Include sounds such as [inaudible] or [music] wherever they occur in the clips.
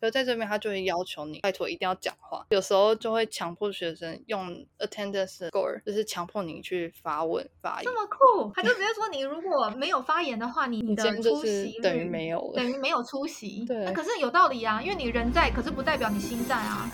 可是在这边他就会要求你拜托一定要讲话，有时候就会强迫学生用 attendance score，就是强迫你去发问发言这。么酷，他就直接说你如果没有发言的话，你你的出席是等于没有了等于没有出席。[laughs] 对那可是有道理啊，因为你人在，可是不代表你心在啊。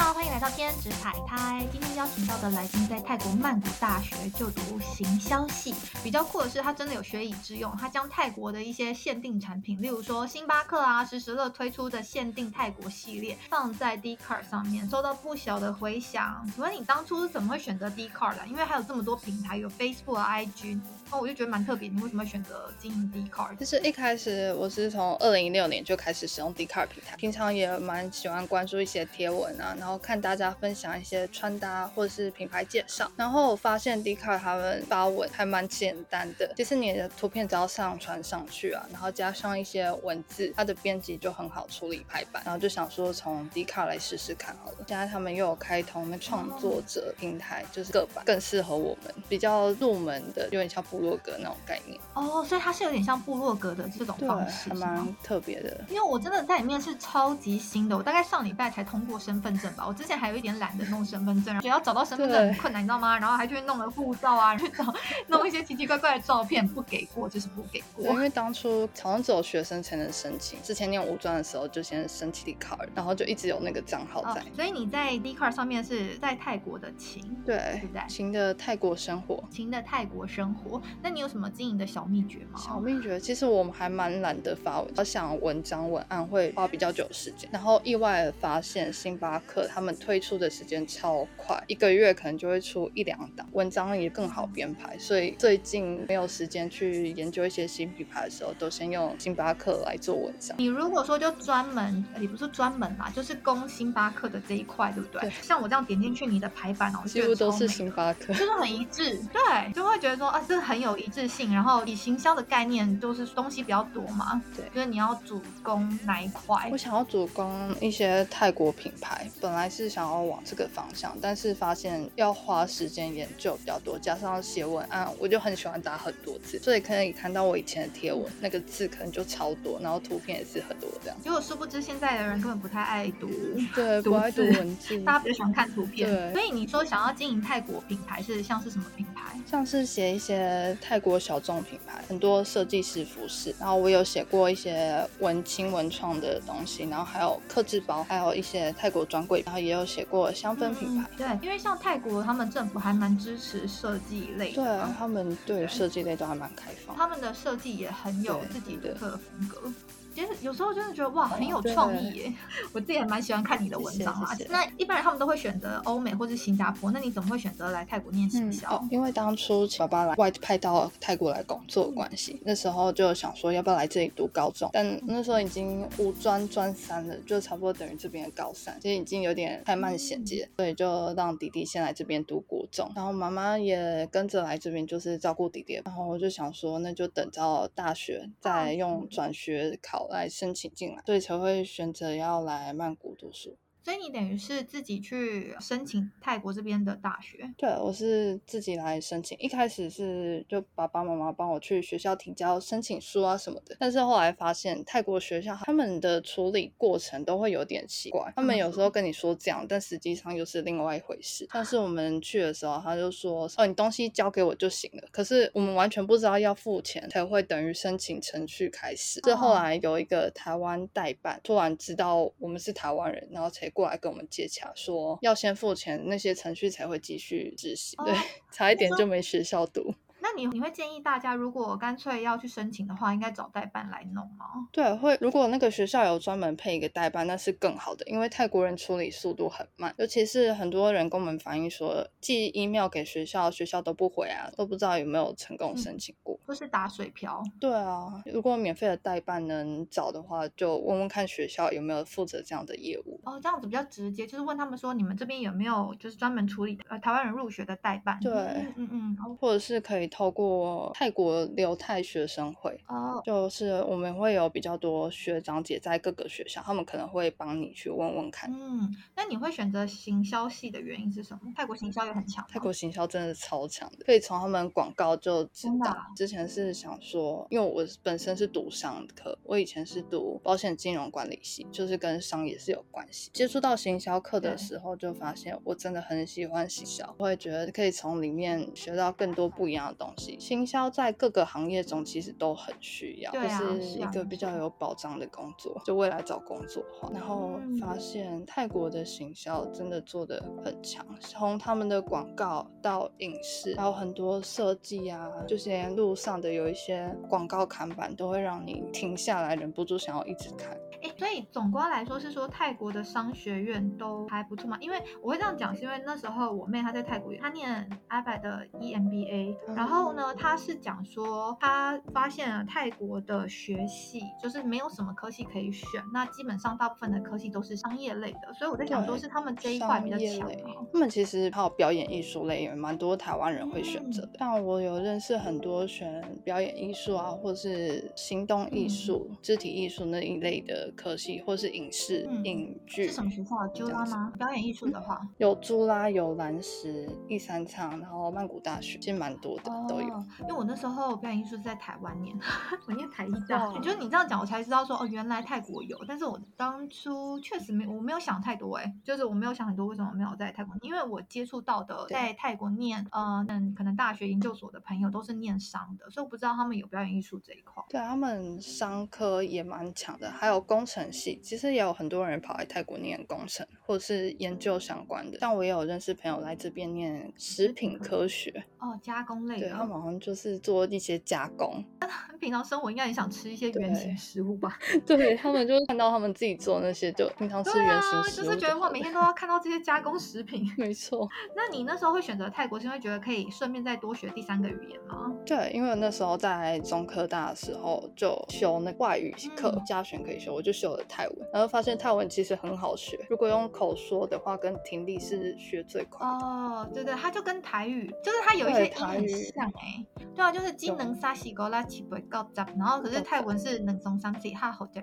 好，欢迎来到兼职海苔。今天邀请到的来宾在泰国曼谷大学就读行销系。比较酷的是，他真的有学以致用，他将泰国的一些限定产品，例如说星巴克啊、时时乐推出的限定泰国系列，放在 Dcard 上面，收到不小的回响。请问你当初是怎么会选择 d c a r 的？因为还有这么多平台，有 Facebook、IG，哦，我就觉得蛮特别。你为什么会选择经营 d c a r 其实一开始我是从二零一六年就开始使用 d c a r 平台，平常也蛮喜欢关注一些贴文啊，然后看大家分享一些穿搭或者是品牌介绍，然后我发现 d c a r 他们发文还蛮简单的，其实你的图片只要上传上去啊，然后加上一些文字，它的编辑就很好处理排版，然后就想说从 d c a r 来试试看好了。现在他们又有开通那创作者平台，就是个版更适合我们，比较入门的，有点像部落格那种概念，哦，所以它是有点像部落格的这种，方式，蛮特别的。因为我真的在里面是超级新的，我大概上礼拜才通过身份证吧。我之前还有一点懒得弄身份证，然后要找到身份证很困难，你知道吗？然后还去弄了护照啊，[laughs] 去找弄一些奇奇怪怪的照片，不给过就是不给过，因。为当初好像只有学生才能申请，之前念五专的时候就先申请 d a r 然后就一直有那个账号哦在。，所以你在 D card 上面是在泰国的情对对不对，新的泰国生活。情的泰国生活，那你有什么经营的小秘诀吗？小秘诀，其实我们还蛮懒得发文，我想文章文案会花比较久的时间，然后意外的发现星巴克他们推出的时间超快，一个月可能就会出一两档，文章也更好编排，所以最近没有时间去研究一些新品牌的时候，都先用星巴克来做文章。你如果说就专门，也不是专门啦，就是攻星巴克的这一块，对不对？对像我这样点进去你的排版哦，我觉得几乎都是星巴克。就是很一致，对，就会觉得说啊，这很有一致性。然后以行销的概念，就是东西比较多嘛，对就是你要主攻哪一块我。想要主攻一些泰国品牌，本来是想要往这个方向，但是发现要花时间研究比较多，加上写文案，我就很喜欢打很多字，所以可以看到我以前的贴文，那个字可能就超多，然后图片也是很多这样。结果殊不知，现在的人根本不太爱读，对，不爱读文字，大家比较喜欢看图片。对所以你说想要经营泰国品牌是像是什么品牌？像是写一些泰国小众品牌，很多设计师服饰，然后我有写过一些文青文创的东西，然后还有刻制包，还有一些泰国专柜，然后也有写过香氛品牌。嗯对，因为像泰国他们政府还蛮支持设计类对的嘛，他们对设计类都还蛮开放。他们的设计也很有自己的风格。其实有时候真的觉得哇，很有创意耶！[laughs] 我自己还蛮喜欢看你的文章啦谢谢谢。谢那一般人他们都会选择欧美或是新加坡，那你怎么会选择来泰国念行销？哦，因为当初爸爸来外派到泰国来工作的关系，那时候就想说要不要来这里读高中，但那时候已经五专专三了，就差不多等于这边的高三，其实已经有点太慢衔接，所以就让弟弟先来这边读国中，然后妈妈也跟着来这边，就是照顾弟弟，然后我就想说那就等到大学再用转学考来申请进来，所以才会选择要来曼谷读书。所以你等于是自己去申请泰国这边的大学。对，我是自己来申请。一开始是就爸爸妈妈帮我去学校提交申请书啊什么的，但是后来发现泰国学校他们的处理过程都会有点奇怪，他们有时候跟你说这样，但实际上又是另外一回事。像是我们去的时候，他就说哦，你东西交给我就行了，可是我们完全不知道要付钱才会等于申请程序开始。是后来有一个台湾代办突然知道我们是台湾人，然后才过来跟我们接洽，说要先付钱，那些程序才会继续执行。对哦，[laughs] 差一点就没学校读。那你你会建议大家，如果干脆要去申请的话，应该找代办来弄吗？对，会如果那个学校有专门配一个代办，那是更好的，因为泰国人处理速度很慢，尤其是很多人跟我们反映说，寄 email 给学校，学校都不回啊，都不知道有没有成功申请过。或是打水漂？对啊，如果免费的代办能找的话，就问问看学校有没有负责这样的业务。哦，这样子比较直接，就是问他们说，你们这边有没有就是专门处理呃台湾人入学的代办？对嗯嗯或者是可以透过泰国留泰学生会，哦，就是我们会有比较多学长姐在各个学校，他们可能会帮你去问问看。嗯，那你会选择行销系的原因是什么？泰国行销也很强，泰国行销真的超强的，可以从他们广告就知道真的啊。之前前是想说，因为我本身是读商科，我以前是读保险金融管理系，就是跟商也是有关系。接触到行销课的时候，就发现我真的很喜欢行销，我也觉得可以从里面学到更多不一样的东西。行销在各个行业中其实都很需要，啊就是一个比较有保障的工作，就未来找工作的话，然后嗯发现泰国的行销真的做的很强，从他们的广告到影视，还有很多设计啊，就是连路上的有一些广告看板都会让你停下来，忍不住想要一直看。哎，所以总观来说是说泰国的商学院都还不错嘛？因为我会这样讲，是因为那时候我妹她在泰国，她念阿百的 E EMBA，然后呢，她是讲说她发现了泰国的学系就是没有什么科系可以选，那基本上大部分的科系都是商业类的，所以我在想说是他们这一块比较强。他们其实还有表演艺术类，也蛮多台湾人会选择嗯的。像我有认识很多选表演艺术啊，或是行动艺术、肢体艺术那一类的科系，或是影视、嗯影剧。是什么学校？朱拉吗？表演艺术的话，有朱拉，有蓝石、一三仓，然后曼谷大学，其实蛮多的、都有。哦。因为我那时候表演艺术是在台湾念，[laughs] 我念台艺大，哇就是你这样讲，我才知道说哦，原来泰国有，但是我当初确实没，我没有想太多哎，就是我没有想很多为什么没有在泰国，因为我接触到的在泰国念呃，嗯，可能大学研究所的朋友都是念商的，所以我不知道他们有表演艺术这一块。对啊，他们商科也蛮强的，还有工程系，其实也有很多人跑来泰国念工程或者是研究相关的。像我也有认识朋友来这边念食品科学，哦，加工类的，对他们好像就是做一些加工，[laughs] 平常生活应该很想吃一些原形食物吧？[laughs] 对他们就看到他们自己做那些，就平常吃对原啊，形食物就是觉得哇，好了每天都要看到这些加工食品。[laughs] 没错，那你那时候会选择泰国，是因为觉得可以顺便再多学第三个语言吗？对，因为那时候在中科大的时候就修那外语课嗯，加选可以修，我就修了泰文，然后发现泰文其实很好学，如果用口说的话，跟听力是学最快。哦，对对，它就跟台语，就是它有一些音很像哎、对啊，就是金能沙西勾拉起不高杂，然后可是泰文是能松三西哈后杰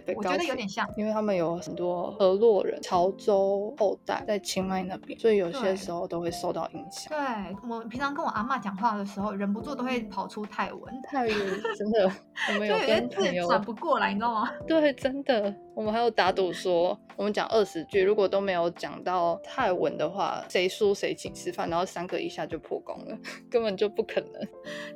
贝我觉得有点像。因为他们有很多河洛人、潮州后代在清迈那边，所以有些时候都会受到影响。对我平常跟我阿妈讲话的时候，忍不住都会跑出泰文，泰语真的，我 [laughs] 们有就有些字跟朋友转不过来，你知道吗？对，真的，我们还有打赌说，我们讲二十句，如果都没有讲到泰文的话，谁输谁请吃饭，然后三个一下就破功了，[laughs] 根本就不可能。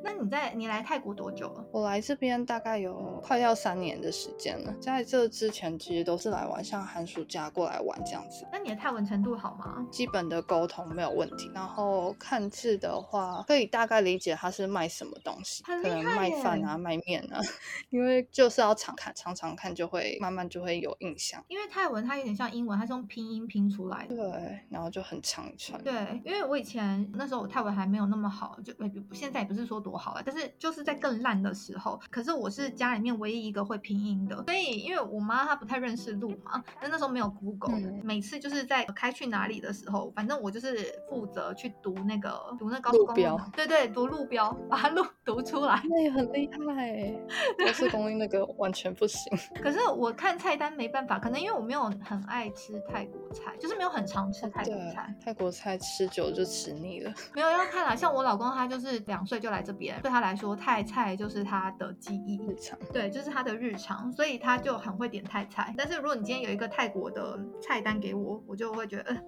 那你在你来泰国多久了？我来这边大概有快要三年的时间了，在这之前其实都是来玩，像寒暑假过来玩这样子。那你的泰文程度好吗？基本的沟通没有问题，然后看字的话，可以大概理解他是卖什么东西，很可能卖饭啊、卖面啊，[laughs] 因为就是要常看，常常看就会慢慢就会有印象。因为泰文它有点像英文，它是用拼音拼出来的。对，然后就很长一串。对，因为我以前那时候我泰文还没有那么好，就现在也不是说多好了，但是就是在更烂的时候，可是我是家里面唯一一个会拼音的，所以因为我妈她不太认识路嘛，那那时候没有 Google，、嗯每次就是在开去哪里的时候，反正我就是负责去读那个读那高速公路路标，对对，读路标，把它路读出来。那也很厉害欸，[laughs] 高速公路那个完全不行。可是我看菜单没办法，可能因为我没有很爱吃泰国菜，就是没有很常吃泰国菜。，泰国菜吃久就吃腻了。没有要看啦，像我老公他就是两岁就来这边，对他来说泰菜就是他的记忆，日常对，就是他的日常，所以他就很会点泰菜。但是如果你今天有一个泰国的菜单给我，我就会觉得、呃、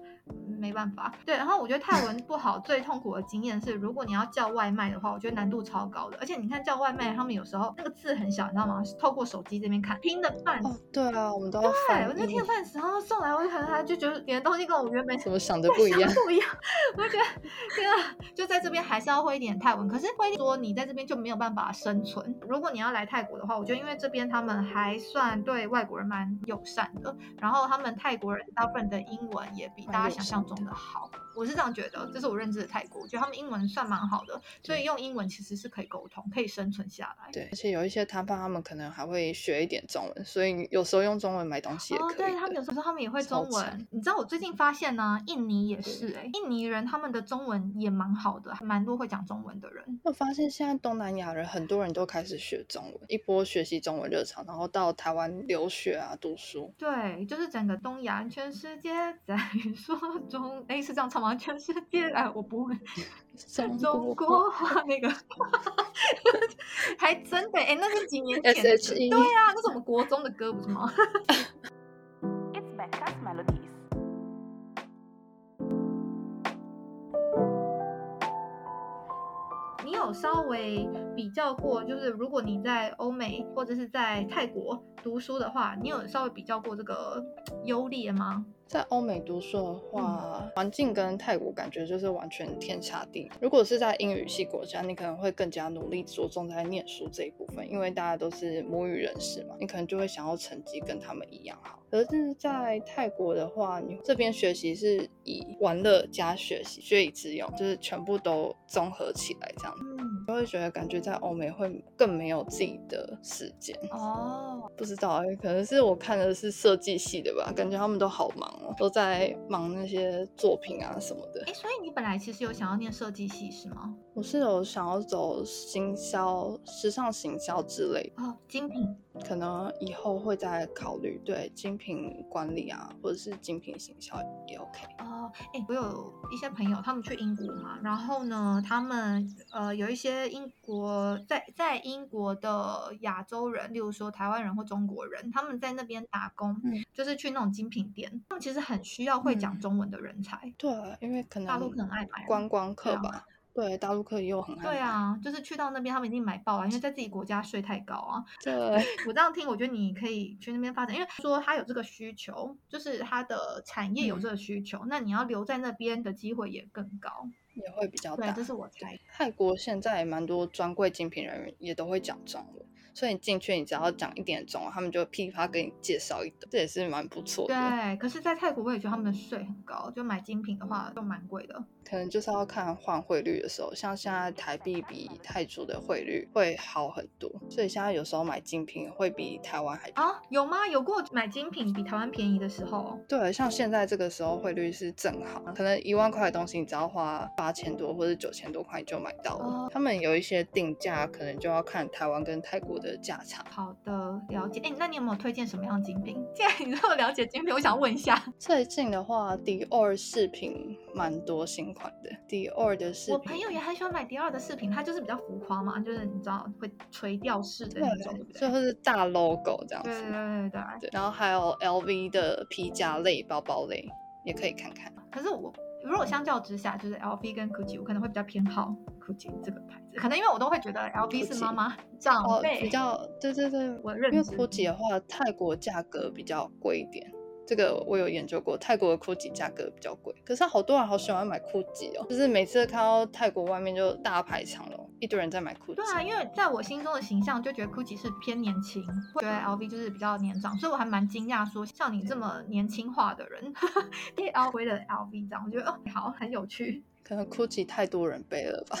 没办法。对，然后我觉得泰文不好，最痛苦的经验是，如果你要叫外卖的话，我觉得难度超高的。而且你看叫外卖，他们有时候那个字很小，你知道吗？透过手机这边看拼的半。哦，对啊，我们都要对，我那天，饭时候送来，我就可能他就觉得点的东西跟我原本怎么想的不一样？不一样，我就觉得天啊，就在这边还是要会一点泰文。可是会说你在这边就没有办法生存。如果你要来泰国的话，我觉得因为这边他们还算对外国人蛮友善的，然后他们泰国人大部分的英文也比大家想象中的好。我是这样觉得，这是我认知的泰国，我觉得他们英文算蛮好的，所以用英文其实是可以沟通，可以生存下来。对，而且有一些摊贩他们可能还会学一点中文，所以有时候用中文买东西也哦，可以对他们有时候他们也会中文。你知道我最近发现呢，印尼也是哎、印尼人他们的中文也蛮好的，还蛮多会讲中文的人。我发现现在东南亚人很多人都开始学中文，一波学习中文热潮，然后到台湾留学啊、读书。对，就是整个东亚，全世界在 [laughs] 说中，哎，是这样唱吗？全世界哎我不会 [laughs] 中中国话那个，[laughs] 还真的哎，那是几年前的歌 SHE 对啊，那是我们国中的歌不是吗？It's Becca's Melodies. [laughs] 你有稍微比较过，就是如果你在欧美或者是在泰国读书的话，你有稍微比较过这个 [tsk] 优劣吗？在欧美读书的话，环境跟泰国感觉就是完全天差地别。如果是在英语系国家，你可能会更加努力着重在念书这一部分，因为大家都是母语人士嘛，你可能就会想要成绩跟他们一样好。可是，在泰国的话，你这边学习是以玩乐加学习，学以致用，就是全部都综合起来这样就会觉得感觉在欧美会更没有自己的时间。哦，不知道哎、可能是我看的是设计系的吧，感觉他们都好忙哦，都在忙那些作品啊什么的哎，。所以你本来其实有想要念设计系是吗？我是有想要走行销、时尚行销之类的，哦，精品，可能以后会再考虑对精品管理啊，或者是精品行销也 OK。哦，哎，我有一些朋友，他们去英国嘛，然后呢，他们呃有一些英国在在英国的亚洲人，例如说台湾人或中国人，他们在那边打工，嗯就是去那种精品店，他们其实很需要会讲嗯中文的人才。对，因为可能大陆可能爱买啊观光客吧，对，大陆客也有很对啊，就是去到那边，他们一定买爆啊，因为在自己国家税太高啊。对，[laughs] 我这样听，我觉得你可以去那边发展，因为说他有这个需求，就是他的产业有嗯这个需求，那你要留在那边的机会也更高。也会比较大对，这。是我猜。泰国现在也蛮多专柜精品人员也都会讲中文，所以你进去你只要讲一点中文，他们就噼里啪给你介绍一堆，这也是蛮不错的。对，可是，在泰国我也觉得他们的税很高，就买精品的话都蛮贵的。可能就是要看换汇率的时候，像现在台币比泰铢的汇率会好很多，所以现在有时候买精品会比台湾还。啊，有吗？有过买精品比台湾便宜的时候？对，像现在这个时候汇率是正好，可能一万块的东西你只要花八千多或者九千多块你就买到了。哦他们有一些定价可能就要看台湾跟泰国的价差。好的，了解。哎，那你有没有推荐什么样的精品？[laughs] 既然你这么了解精品，我想问一下，最近的话，迪奥饰品蛮多新款的，迪奥的饰品，我朋友也很喜欢买迪奥的饰品，它就是比较浮夸嘛，就是你知道会垂吊式的那种，对不对，对？就是大 logo 这样子。对对对对对。然后还有 LV 的皮夹类、包包类，也可以看看。可是我如果相较之下，就是 LV 跟 GUCCI，我可能会比较偏好 GUCCI 这个牌子，可能因为我都会觉得 LV 是妈妈长哦，辈比较对对对，我认因为 GUCCI 的话，泰国价格比较贵一点。这个我有研究过，泰国的 GUCCI 价格比较贵，可是好多人好喜欢买 GUCCI 哦，就是每次看到泰国外面就大排长龙，一堆人在买 GUCCI。对啊，因为在我心中的形象就觉得 GUCCI 是偏年轻，会觉得 LV 就是比较年长，所以我还蛮惊讶说像你这么年轻化的人，背 LV 的 LV 这样，我觉得哦好很有趣。可能 GUCCI 太多人背了吧。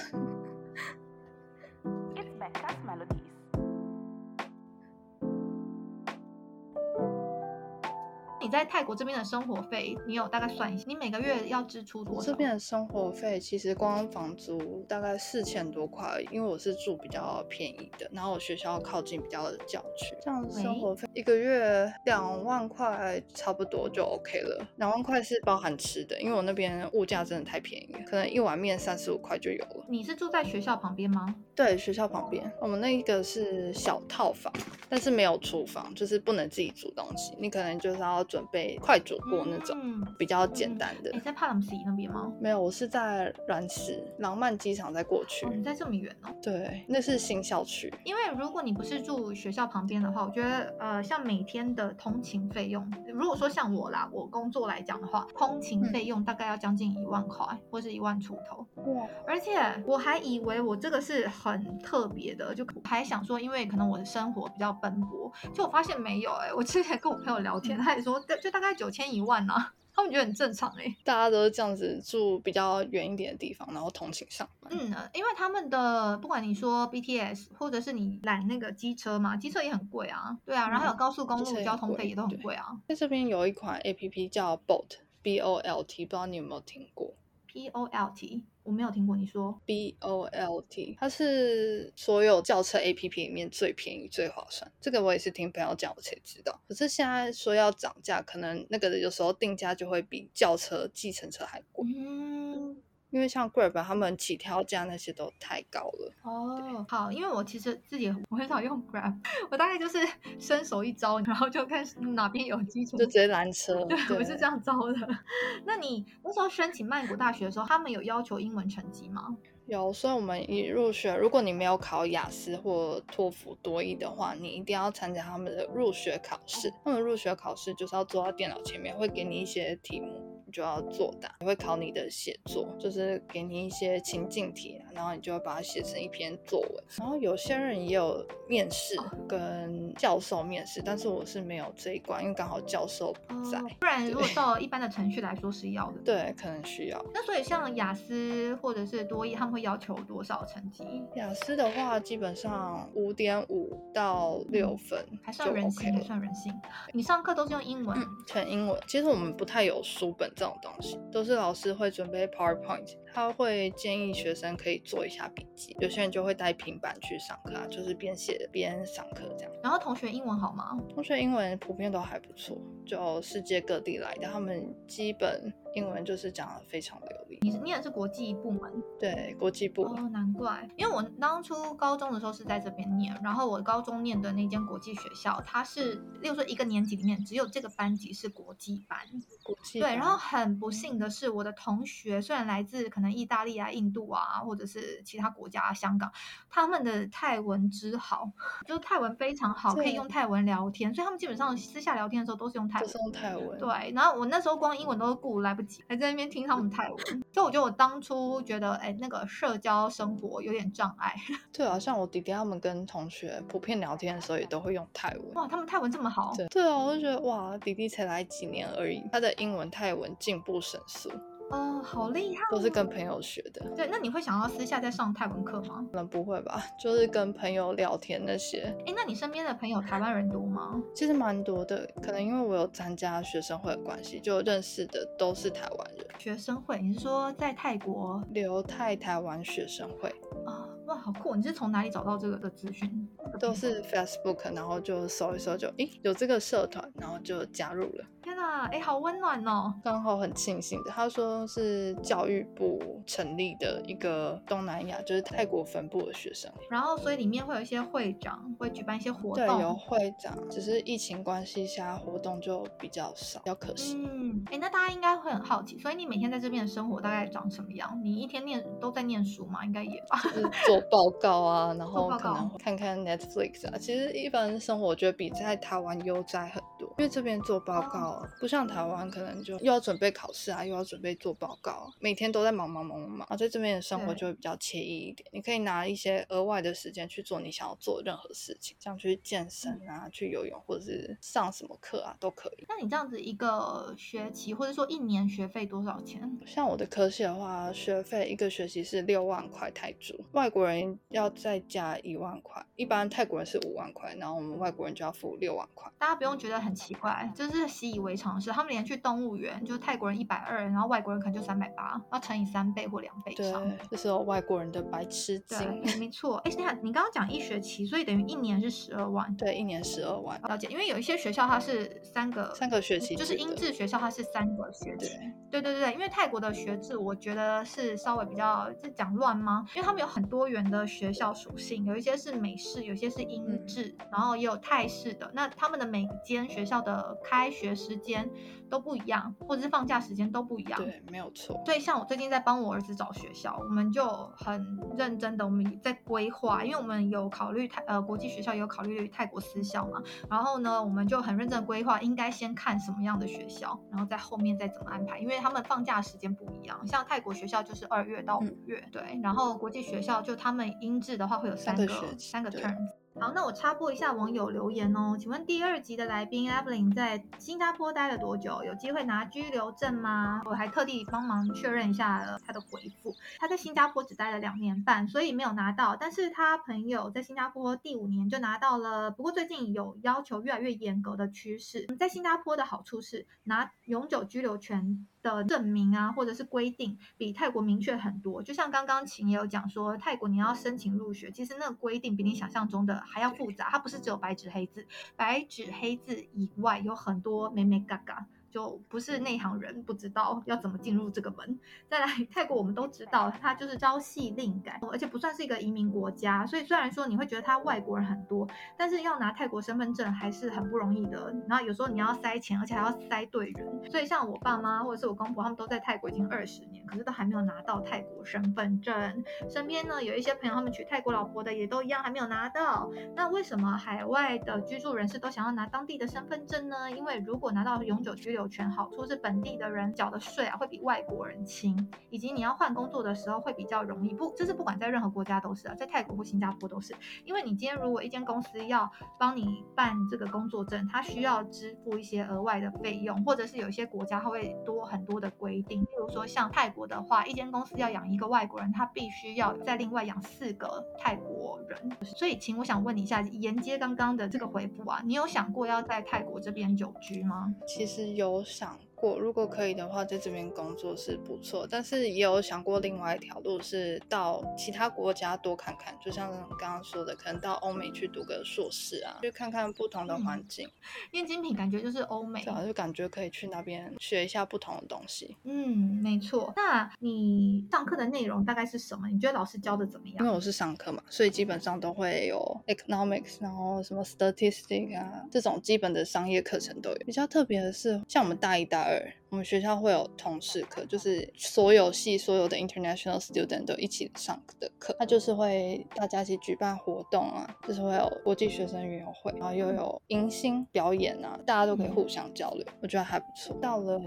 在泰国这边的生活费，你有大概算一下，你每个月要支出多我少？这边的生活费其实光房租大概四千多块因为我是住比较便宜的，然后我学校靠近比较的郊区，这样生活费一个月两万块差不多就 OK 了。两万块是包含吃的，因为我那边物价真的太便宜，可能一碗面三十五块就有了。你是住在学校旁边吗？对，学校旁边，我们那一个是小套房，但是没有厨房，就是不能自己煮东西，你可能就是要准备快煮锅那种，嗯，比较简单的你。在帕朗西那边吗？没有，我是在软石廊曼机场再过去。哦，你在这么远哦。对，那是新校区。因为如果你不是住学校旁边的话，我觉得呃，像每天的通勤费用，如果说像我啦，我工作来讲的话，通勤费用大概要将近一万块，或是一万出头。哇，而且我还以为我这个是很特别的，就还想说，因为可能我的生活比较奔波，就我发现没有哎、我之前跟我朋友聊天，他也说就大概九千一万啊，他们觉得很正常哎、大家都是这样子住比较远一点的地方，然后通勤上班。嗯，因为他们的不管你说 BTS 或者是你拦那个机车嘛，机车也很贵啊，对啊，然后还有嗯高速公路交通费也都很贵啊。在这边有一款 A P P 叫 Bolt B O L T，不知道你有没有听过？P O L T，我没有听过。你说 B O L T，它是所有轿车 A P P 里面最便宜、最划算。这个我也是听朋友讲，我才知道。可是现在说要涨价，可能那个有时候定价就会比轿车、计程车还贵。嗯，因为像 Grab 他们起跳价那些都太高了。哦，好，因为我其实自己我很少用 Grab，[laughs] 我大概就是伸手一招，然后就看哪边有基础就直接拦车。[laughs] 对，我是这样招的。[laughs] 那你那时候申请曼谷大学的时候，他们有要求英文成绩吗？有，所以我们一入学，如果你没有考雅思或托福多译的话，你一定要参加他们的入学考试。他们入学考试就是要坐到电脑前面，会给你一些题目，你就要作答，也会考你的写作，就是给你一些情境题啊，然后你就会把它写成一篇作文。然后有些人也有面试跟教授面试，但是我是没有这一关，因为刚好教授不在。哦不然如果照一般的程序来说是要的。对，可能需要。那所以像雅思或者是多益，他们会要求多少成绩？雅思的话，基本上五点五到六分，嗯还算人性，还算人性。你上课都是用英文，嗯，全英文。其实我们不太有书本这种东西，都是老师会准备 PowerPoint，他会建议学生可以做一下笔记。有些人就会带平板去上课啊，就是边写边上课这样。然后同学英文好吗？同学英文普遍都还不错，就世界各地来的，他们基本英文就是讲的非常流利。你是念的是国际部门对，国际部。哦，难怪，因为我当初高中的时候是在这边念，然后我高中念的那间国际学校，它是，例如说一个年级里面只有这个班级是国际班，国际对，然后很不幸的是，我的同学虽然来自可能意大利啊、印度啊，或者是其他国家、啊、香港，他们的泰文之好，就是泰文非常好，可以用泰文聊天，所以他们基本上私下聊天的时候都是用泰文都是。用泰文。对，然后我那时候光英文都顾来不及，还在那边听他们泰文，所以我觉得我当初觉得，哎，那个社交生活有点障碍。[laughs] 对啊，像我弟弟他们跟同学普遍聊天的时候也都会用泰文。哇，他们泰文这么好，对对啊，我就觉得哇，弟弟才来几年而已，他的英文、泰文进步神速，哦，好厉害。都是跟朋友学的。对，那你会想要私下再上泰文课吗？可能不会吧，就是跟朋友聊天那些，哎，那你身边的朋友台湾人多吗？其实蛮多的。可能因为我有参加学生会的关系，就认识的都是台湾人，学生会，你是说在泰国留泰台湾学生会啊？哇，好酷！你是从哪里找到这个的资讯？都是 Facebook，然后就搜一搜就，诶有这个社团，然后就加入了。天哪，哎，好温暖哦。刚好很庆幸的，他说是教育部成立的一个东南亚，就是泰国分部的学生。然后，所以里面会有一些会长会举办一些活动对，有。会长，只是疫情关系下活动就比较少，比较可惜。嗯，哎，那大家应该会很好奇，所以你每天在这边的生活大概长什么样？你一天念都在念书吗？应该也吧。就是做报告啊，[laughs] 然后可能看看 Netflix 啊。其实一般生活我觉得比在台湾悠哉很多，因为这边做报告不像台湾，可能就又要准备考试啊，又要准备做报告啊，每天都在忙忙忙忙忙。啊，在这边的生活就会比较惬意一点，你可以拿一些额外的时间去做你想要做的任何事情，像去健身啊、去游泳或者是上什么课啊都可以。那你这样子一个学期或者说一年学费多少钱？像我的科系的话，学费一个学期是六万块泰铢，外国人要再加一万块，一般泰国人是五万块，然后我们外国人就要付六万块。大家不用觉得很奇怪，就是习以为常的事。他们连去动物园，就是泰国人一百二，然后外国人可能就三百八，要乘以三倍或两倍以对上。，这是外国人的白痴对精。，没错。哎，你看，你刚刚讲一学期，所以等于一年是十二万。对，一年十二万，了解，因为有一些学校它是三个三个学期就是英制学校它是三个学期。对，对对对对，因为泰国的学制，我觉得是稍微比较是讲乱吗？因为他们有很多元的学校属性，有一些是美式，有些是英嗯制，然后也有泰式的。那他们的每间学校的开学时间都不一样，或者是放假时间都不一样。对，没有错。所以像我最近在帮我儿子找学校，我们就很认真的，我们在规划，因为我们有考虑泰呃国际学校，也有考虑泰国私校嘛。然后呢，我们就很认真的规划，应该先看什么样的学校，然后在后面再怎么安排，因为他们放假时间不一样。像泰国学校就是二月到五嗯月，对，然后国际学校就他们英制的话会有三个三个学期三个对 term。好，那我插播一下网友留言哦。请问第二集的来宾 Evelyn 在新加坡待了多久？有机会拿居留证吗？我还特地帮忙确认一下了他的回复。他在新加坡只待了两年半，所以没有拿到。但是他朋友在新加坡第五年就拿到了。不过最近有要求越来越严格的趋势。在新加坡的好处是拿永久居留权的证明啊，或者是规定，比泰国明确很多。就像刚刚秦也有讲说，泰国你要申请入学，其实那个规定比你想象中的还要复杂，它不是只有白纸黑字，白纸黑字以外有很多美美嘎嘎。就不是内行人不知道要怎么进入这个门。再来，泰国我们都知道，它就是朝夕令改，而且不算是一个移民国家，所以虽然说你会觉得它外国人很多，但是要拿泰国身份证还是很不容易的。然后有时候你要塞钱，而且还要塞对人。所以像我爸妈或者是我公婆，他们都在泰国已经二十年，可是都还没有拿到泰国身份证。身边呢有一些朋友，他们娶泰国老婆的也都一样还没有拿到。那为什么海外的居住人士都想要拿当地的身份证呢？因为如果拿到永久居留，有权好处是本地的人缴的税啊会比外国人轻，以及你要换工作的时候会比较容易。不，这是不管在任何国家都是啊，在泰国或新加坡都是。因为你今天如果一间公司要帮你办这个工作证，它需要支付一些额外的费用，或者是有一些国家它会多很多的规定。例如说像泰国的话，一间公司要养一个外国人，他必须要再另外养四个泰国人。所以，请我想问你一下，沿接刚刚的这个回复啊，你有想过要在泰国这边久居吗？其实有。我想。过如果可以的话，在这边工作是不错，但是也有想过另外一条路是到其他国家多看看，就像刚刚说的，可能到欧美去读个硕士啊，去看看不同的环境。因为精品感觉就是欧美，对啊，就感觉可以去那边学一下不同的东西。嗯，没错。那你上课的内容大概是什么？你觉得老师教的怎么样？因为我是上课嘛，所以基本上都会有 economics，然后什么 statistics 啊这种基本的商业课程都有。比较特别的是，像我们大一、大二。我们学校会有同事课，就是所有系所有的 international student 都一起上的课。它就是会大家一起举办活动啊，就是会有国际学生运动会，然后又有迎新表演啊，大家都可以互相交流，我觉得还不错。到了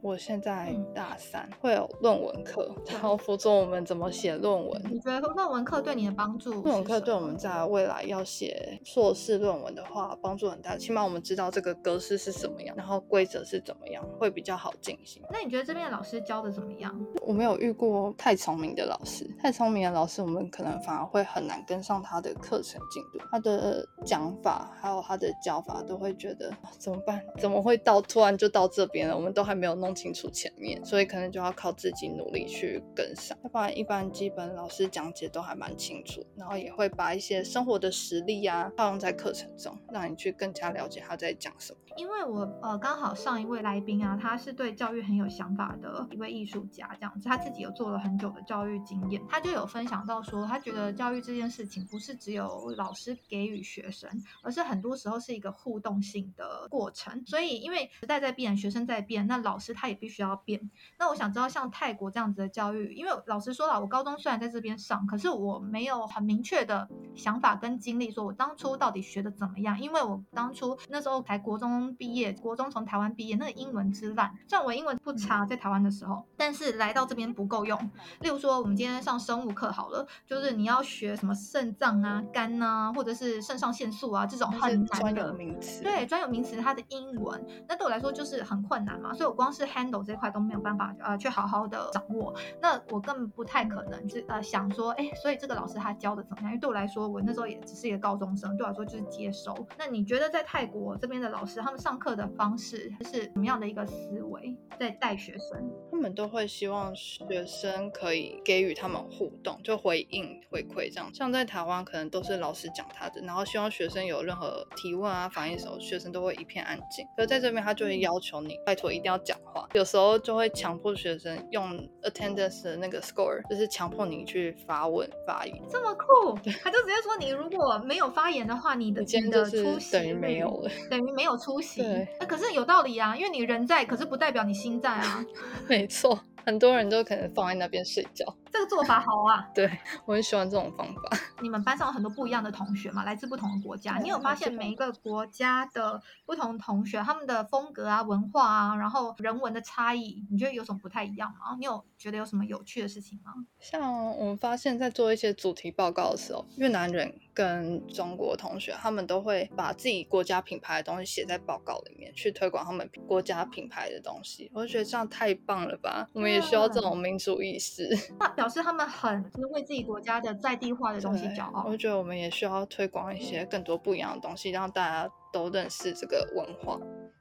我现在大三，会有论文课，然后辅助我们怎么写论文。你觉得论文课对你的帮助？论文课对我们在未来要写硕士论文的话，帮助很大，起码我们知道这个格式是什么样，然后规则是怎么样，会比较好。进行。那你觉得这边的老师教的怎么样？我没有遇过太聪明的老师，太聪明的老师，我们可能反而会很难跟上他的课程进度。他的讲法还有他的教法，都会觉得怎么办？怎么会到突然就到这边了？我们都还没有弄清楚前面，所以可能就要靠自己努力去跟上。要不然一般基本老师讲解都还蛮清楚，然后也会把一些生活的实例啊套用在课程中，让你去更加了解他在讲什么。因为我呃刚好上一位来宾啊，他是对教育很有想法的一位艺术家，这样子他自己有做了很久的教育经验，他就有分享到说，他觉得教育这件事情不是只有老师给予学生，而是很多时候是一个互动性的过程。所以因为时代在变，学生在变，那老师他也必须要变。那我想知道像泰国这样子的教育，因为老师说了，我高中虽然在这边上，可是我没有很明确的想法跟经历，说我当初到底学的怎么样，因为我当初那时候才国中。毕业，国中从台湾毕业，那个英文之烂，虽然我英文不差，在台湾的时候，但是来到这边不够用。例如说，我们今天上生物课好了，就是你要学什么肾脏啊、肝啊，或者是肾上腺素啊这种很难的名词，对，专有名词它的英文，那对我来说就是很困难嘛，所以我光是 handle 这块都没有办法呃去好好的掌握。那我更不太可能是呃想说，哎，所以这个老师他教的怎么样？因为对我来说，我那时候也只是一个高中生，对我来说就是接收。那你觉得在泰国这边的老师他？上课的方式是什么样的一个思维在带学生？他们都会希望学生可以给予他们互动，就回应回馈这样。像在台湾，可能都是老师讲他的，然后希望学生有任何提问啊、反应的时候，学生都会一片安静。可在这边，他就会要求你拜托一定要讲话，有时候就会强迫学生用 attendance 的那个 score，就是强迫你去发问发言。这么酷？他就直接说你如果没有发言的话，你的你的出席等于没有了，等于没有出席。对，可是有道理啊，因为你人在，可是不代表你心在啊。[laughs] 没错，很多人都可能放在那边睡觉。这个做法好啊，[laughs] 对我很喜欢这种方法。你们班上有很多不一样的同学嘛，来自不同的国家。你有发现每一个国家的不同同学，他们的风格啊、文化啊，然后人文的差异，你觉得有什么不太一样吗？你有觉得有什么有趣的事情吗？像我们发现，在做一些主题报告的时候，越南人跟中国同学，他们都会把自己国家品牌的东西写在报告里面，去推广他们国家品牌的东西。我就觉得这样太棒了吧！我们也需要这种民族意识。[laughs] 表示他们很就是为自己国家的在地化的东西骄傲。我觉得我们也需要推广一些更多不一样的东西，让大家都认识这个文化，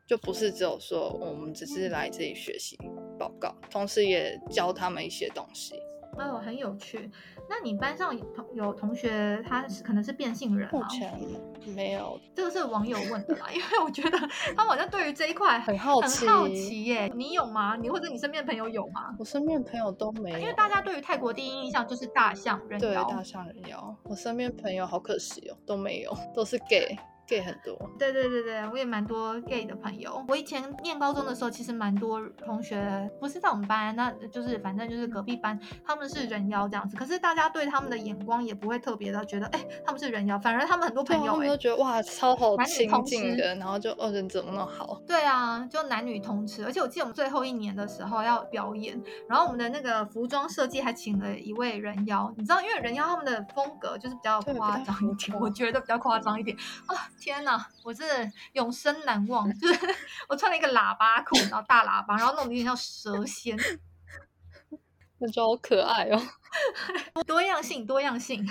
就不是只有说我们只是来这里学习。报告，同时也教他们一些东西。哦，很有趣。那你班上有同有同学他是可能是变性人吗？目前没有，这个是网友问的啦，[laughs] 因为我觉得他们好像对于这一块很好奇。很好奇耶，你有吗？你或者你身边的朋友有吗？我身边的朋友都没有，因为大家对于泰国第一印象就是大象人妖对妖。大象人妖。我身边朋友好可惜哦，都没有，都是 gay。Gay 很多，对对对对，我也蛮多 gay 的朋友。我以前念高中的时候，其实蛮多同学不是在我们班，那就是反正就是隔壁班，他们是人妖这样子。可是大家对他们的眼光也不会特别的觉得，哎，他们是人妖，反而他们很多朋友，他们都觉得哇，超好男女的，然后就哦人怎么那么好，对啊，就男女通吃。而且我记得我们最后一年的时候要表演，然后我们的那个服装设计还请了一位人妖，你知道，因为人妖他们的风格就是比较对比较夸张一点，我觉得比较夸张一点啊！天哪，我真的永生难忘，[laughs] 就是我穿了一个喇叭裤，然后大喇叭，然后弄得有点像蛇仙，[laughs] 那就好可爱哦。[laughs] 多样性，多样性。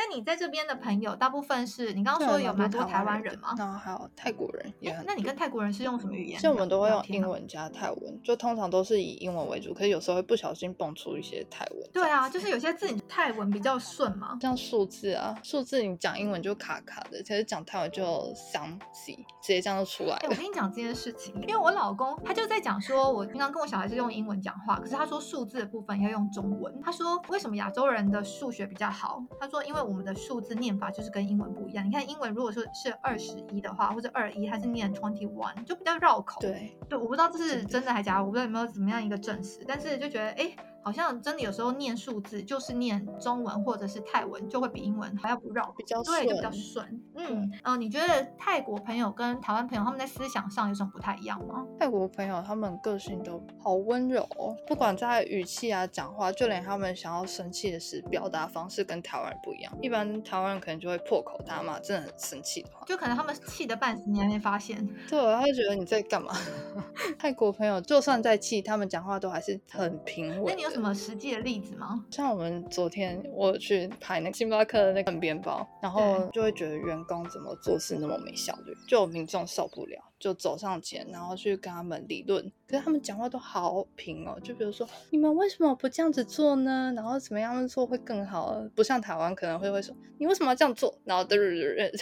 那你在这边的朋友，大部分是你刚刚说有蛮多台湾人吗？然后还有泰国人也很多。那你跟泰国人是用什么语言？其实我们都会用英。文加泰文，就通常都是以英文为主，可是有时候会不小心蹦出一些泰文。对啊，就是有些字你泰文比较顺嘛。像数字啊，数字你讲英文就卡卡的，其实讲泰文就相似，直接这样就出来哎、我。跟你讲这件事情，因为我老公他就在讲说，我平常跟我小孩是用英文讲话，可是他说数字的部分要用中文。他说为什么亚洲人的数学比较好？他说因为我们的数字念法就是跟英文不一样。你看英文如果说是二十一的话，或者二一，它是念 twenty one，就比较绕口。对，对，我不知道这是真的还假的，我不知道有没有怎么样一个证实，但是就觉得哎。诶好像真的有时候念数字就是念中文或者是泰文，就会比英文还要不绕，比较对，就比较顺顺。嗯，呃，你觉得泰国朋友跟台湾朋友他们在思想上有什么不太一样吗？泰国朋友他们个性都好温柔、哦，不管在语气啊、讲话，就连他们想要生气的时，表达方式跟台湾人不一样。一般台湾人可能就会破口大骂，真的很生气的话，就可能他们气得半死，你还没发现。对，他会觉得你在干嘛？[laughs] 泰国朋友就算在气，他们讲话都还是很平稳。那你有什？么实际的例子吗？像我们昨天我去拍那个星巴克的那个面包，然后就会觉得员工怎么做事那么没效率，就有民众受不了，就走上前，然后去跟他们理论。可是他们讲话都好平哦，就比如说你们为什么不这样子做呢？然后怎么样做会更好？不像台湾可能会会说你为什么要这样做？然后对对对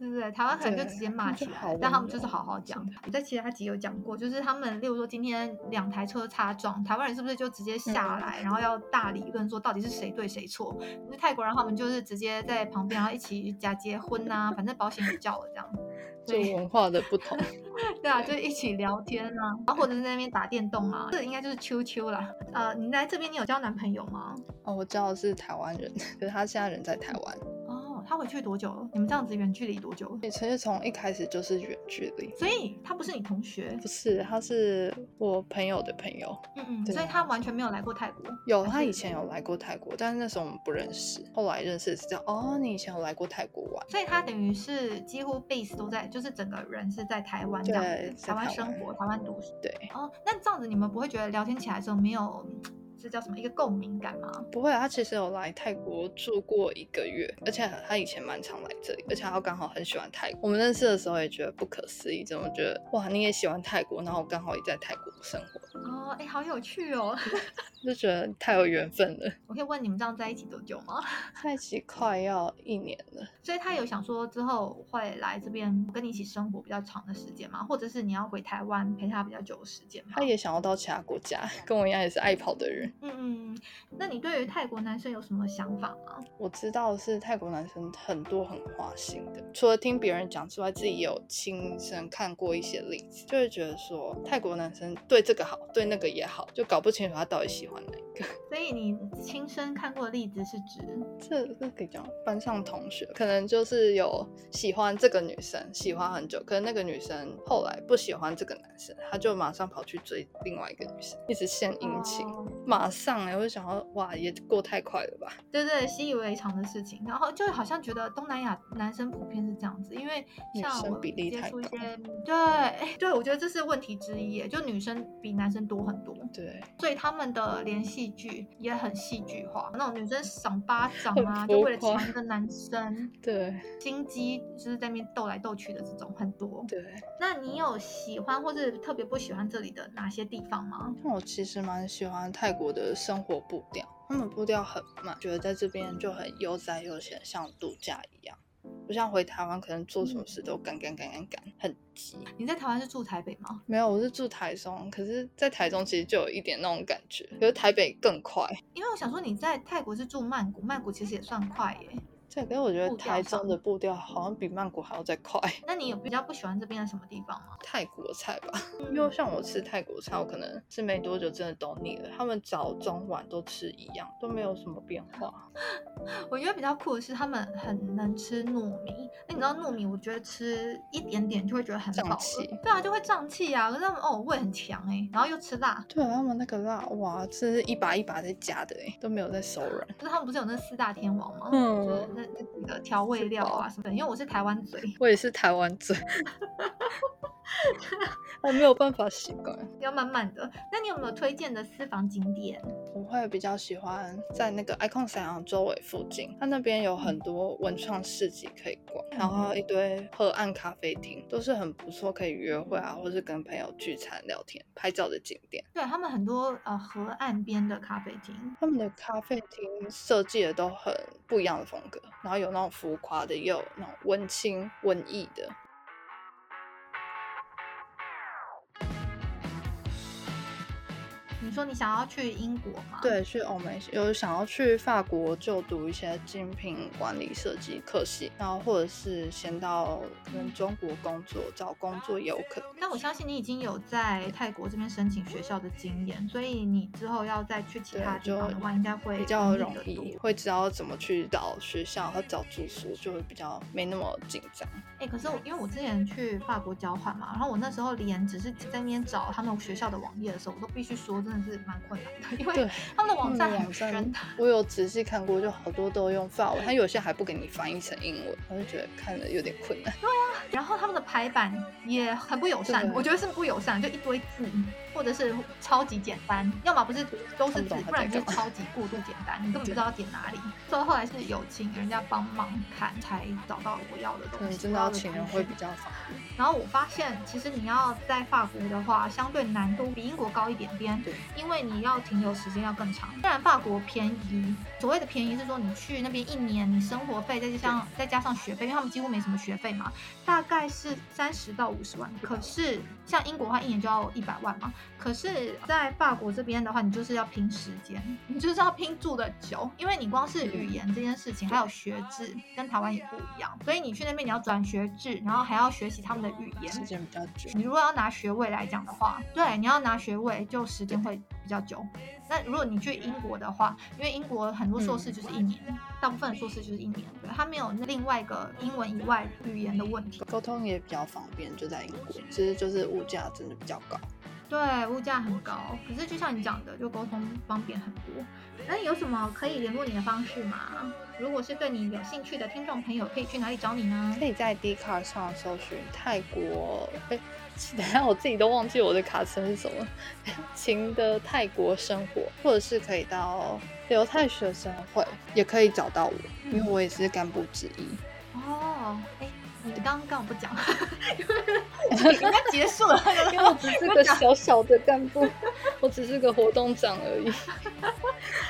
对，不对？台湾可能就直接骂起来，但他温们就是好好讲。我在其他集有讲过，就是他们，例如说今天两台车擦撞，台湾人是不是就直接下嗯来，然后要大理论说到底是谁对谁错？那泰国人他们就是直接在旁边，然后一起假结婚呐、反正保险也叫了这样。就对文化的不同。[laughs] 对啊，就一起聊天啊，然后或者是在那边打电动啊，这应该就是秋秋啦。呃，你来这边你有交男朋友吗？哦，我交的是台湾人，可是他现在人在台湾，哦，他回去多久了？你们这样子远距离多久了？你其实从一开始就是远距离。所以他不是你同学，不是，他是我朋友的朋友。嗯嗯，所以他完全没有来过泰国。有，他以前有来过泰国，但是那时候我们不认识。后来认识是这样，哦，你以前有来过泰国玩？所以他等于是几乎 base 都在，就是整个人是在台湾这样子，台湾台湾生活，台湾读书。对，哦，那这样子你们不会觉得聊天起来的时候没有，这叫什么一个共鸣感吗？不会啊，他其实有来泰国住过一个月，而且他以前蛮常来这里，而且他刚好很喜欢泰国。我们认识的时候也觉得不可思议，怎么觉得哇，你也喜欢泰国，然后我刚好也在泰国生活，哦，哎，好有趣哦！[laughs] 就觉得太有缘分了。我可以问你们这样在一起多久吗？[laughs] 在一起快要一年了，所以他有想说之后会来这边跟你一起生活比较长的时间吗？或者是你要回台湾陪他比较久的时间吗？他也想要到其他国家，跟我一样也是爱跑的人。嗯嗯，那你对于泰国男生有什么想法吗？我知道是泰国男生很多很花心的，除了听别人讲之外，自己也有亲身看过一些例子，就会觉得说泰国男生对这个好，对那个也好，就搞不清楚他到底喜欢哪一个。[laughs] 所以你亲身看过的例子是指？这这可以讲班上同学，可能就是有喜欢这个女生，喜欢很久，可是那个女生后来不喜欢这个男生，他就马上跑去追另外一个女生，一直献殷勤。哦马上哎、我就想到哇，也过太快了吧？对对，习以为常的事情，然后就好像觉得东南亚男生普遍是这样子，因为像我生比例接触一些，对，哎，对我觉得这是问题之一，就女生比男生多很多，对，所以他们的连戏剧也很戏剧化，那种女生赏巴掌啊，就为了夸抢一个男生，对 [laughs] 心机就是在那边斗来斗去的这种很多。对。那你有喜欢或是特别不喜欢这里的哪些地方吗？那我其实蛮喜欢泰国的生活步调，他们步调很慢，觉得在这边就很悠哉悠闲，像度假一样。不像回台湾，可能做什么事都赶赶赶赶赶，很急。你在台湾是住台北吗？没有，我是住台中，可是，在台中其实就有一点那种感觉，可是台北更快。因为我想说你在泰国是住曼谷，曼谷其实也算快耶。对，可是我觉得台中的步调好像比曼谷还要再快。那你有比较不喜欢这边的什么地方吗？泰国菜吧，[laughs] 因为像我吃泰国菜，我可能吃没多久真的都腻了。他们早中晚都吃一样，都没有什么变化。[laughs] 我觉得比较酷的是他们很能吃糯米。那你知道糯米，我觉得吃一点点就会觉得很饱了胀气对啊，就会胀气啊。可是他们哦胃很强哎、然后又吃辣。对啊，他们那个辣哇，这是一把一把在加的哎，都没有在手软。就是他们不是有那四大天王吗？嗯就是那那几个调味料啊什么的。因为我是台湾嘴，[laughs] 我也是台湾嘴，[laughs] [laughs] 我没有办法习惯。要慢慢的。那你有没有推荐的私房景点？我会比较喜欢在那个 icon 散阳周围附近，它那边有很多文创市集可以逛，然后一堆河岸咖啡厅，都是很不错可以约会啊，或是跟朋友聚餐聊天、拍照的景点。对他们很多呃河岸边的咖啡厅，他们的咖啡厅设计的都很不一样的风格，然后有那种浮夸的，也有那种温馨文艺的。你说你想要去英国吗？，对，去欧美有想要去法国就读一些精品管理设计科系，然后或者是先到可能中国工作找工作也有可能。但我相信你已经有在泰国这边申请学校的经验，所以你之后要再去其他地就方的话，应该会比较容容易会知道怎么去找学校和找住宿，就会比较没那么紧张。哎、可是我因为我之前去法国交换嘛，然后我那时候连只是在那边找他们学校的网页的时候，我都必须说真的是蛮困难的，因为他们的网站很的网站深。我有仔细看过，就好多都用法文，他有些还不给你翻译成英文，我就觉得看了有点困难。对啊然后他们的排版也很不友善，我觉得是不友善，就一堆字，或者是超级简单，要么不是都是字不然就是超级过度简单，你根本不知道要点哪里。所以后来是有请人家帮忙看，才找到我要的东西。真的要请会比较方便。然后我发现，其实你要在法国的话，相对难度比英国高一点点，因为你要停留时间要更长。虽然法国便宜，所谓的便宜是说你去那边一年，你生活费再加上再加上学费，因为他们几乎没什么学费嘛，大概是三十到五十万。可是像英国的话，一年就要一百万嘛。可是，在法国这边的话，你就是要拼时间，[laughs] 你就是要拼住的久，因为你光是语言这件事情，还有学制，跟台湾也不一样，所以你去那边你要转学制，然后还要学习他们的语言。时间比较久。你如果要拿学位来讲的话，对，你要拿学位就时间会比较久。那如果你去英国的话，因为英国很多硕士就是一年，大部分硕士就是一年，对，它没有另外一个英文以外语言的问题。沟通也比较方便，就在英国，其实就是物价真的比较高。对，物价很高，可是就像你讲的，就沟通方便很多。那有什么可以联络你的方式吗？如果是对你有兴趣的听众朋友，可以去哪里找你呢？可以在 d c a r 上搜寻泰国，哎，[laughs] 等下我自己都忘记我的卡称是什么，[laughs] 晴的泰国生活，或者是可以到留泰学生会，也可以找到我，因为我也是干部之一。哦，哎，你刚刚干嘛不讲？[laughs] 应该结束了。因为我只是个小小的干部，[laughs] 我只是个活动长而已。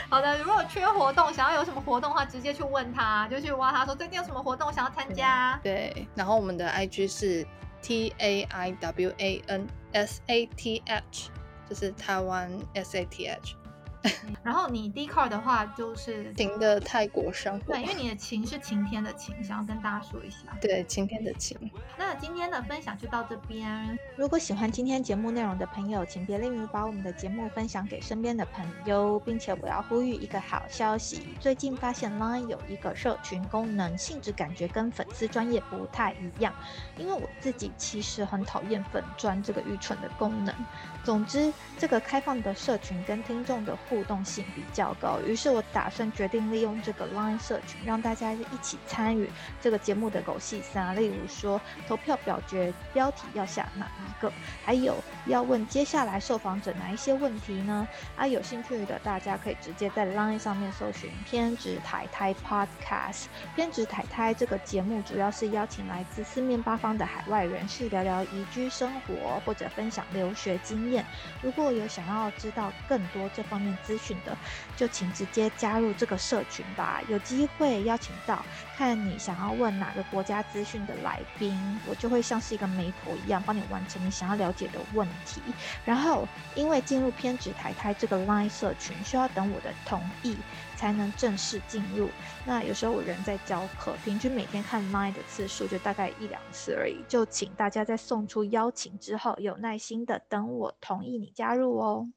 好的，如果缺活动，想要有什么活动的话，直接去问他，就去挖他说最近有什么活动想要参加。对，然后我们的 IG 是 T A I W A N S A T H，就是台湾 S A T H，[laughs] 然后你 D card 的话就是晴的泰国生活对，。因为你的晴是晴天的晴，想要跟大家说一下。对，晴天的晴。那今天的分享就到这边。如果喜欢今天节目内容的朋友，请别吝于把我们的节目分享给身边的朋友，并且我要呼吁一个好消息：最近发现 Line 有一个社群功能，性质感觉跟粉丝专业不太一样。因为我自己其实很讨厌粉专这个愚蠢的功能。总之，这个开放的社群跟听众的互动性比较高。于是我打算决定利用这个 Line 社群，让大家一起参与这个节目的狗戏三，例如说投票表决标题要下哪一个，还有要问接下来受访者哪一些问题呢？啊，有兴趣的大家可以直接在 Line 上面搜寻“偏执台台 Podcast”。偏执台台这个节目主要是邀请来自四面八方的海外人士聊聊移居生活或者分享留学经验。如果有想要知道更多这方面资讯的，就请直接加入这个社群吧。有机会邀请到看你想要问哪个国家资讯的来宾，我就会像是一个媒婆一样，帮你完成你想要了解的问题。然后，因为进入偏执台台这个 Line 社群，需要等我的同意才能正式进入。那有时候我人在教课，平均每天看 Line 的次数就大概一两次而已。就请大家在送出邀请之后，有耐心的等我同意你加入哦。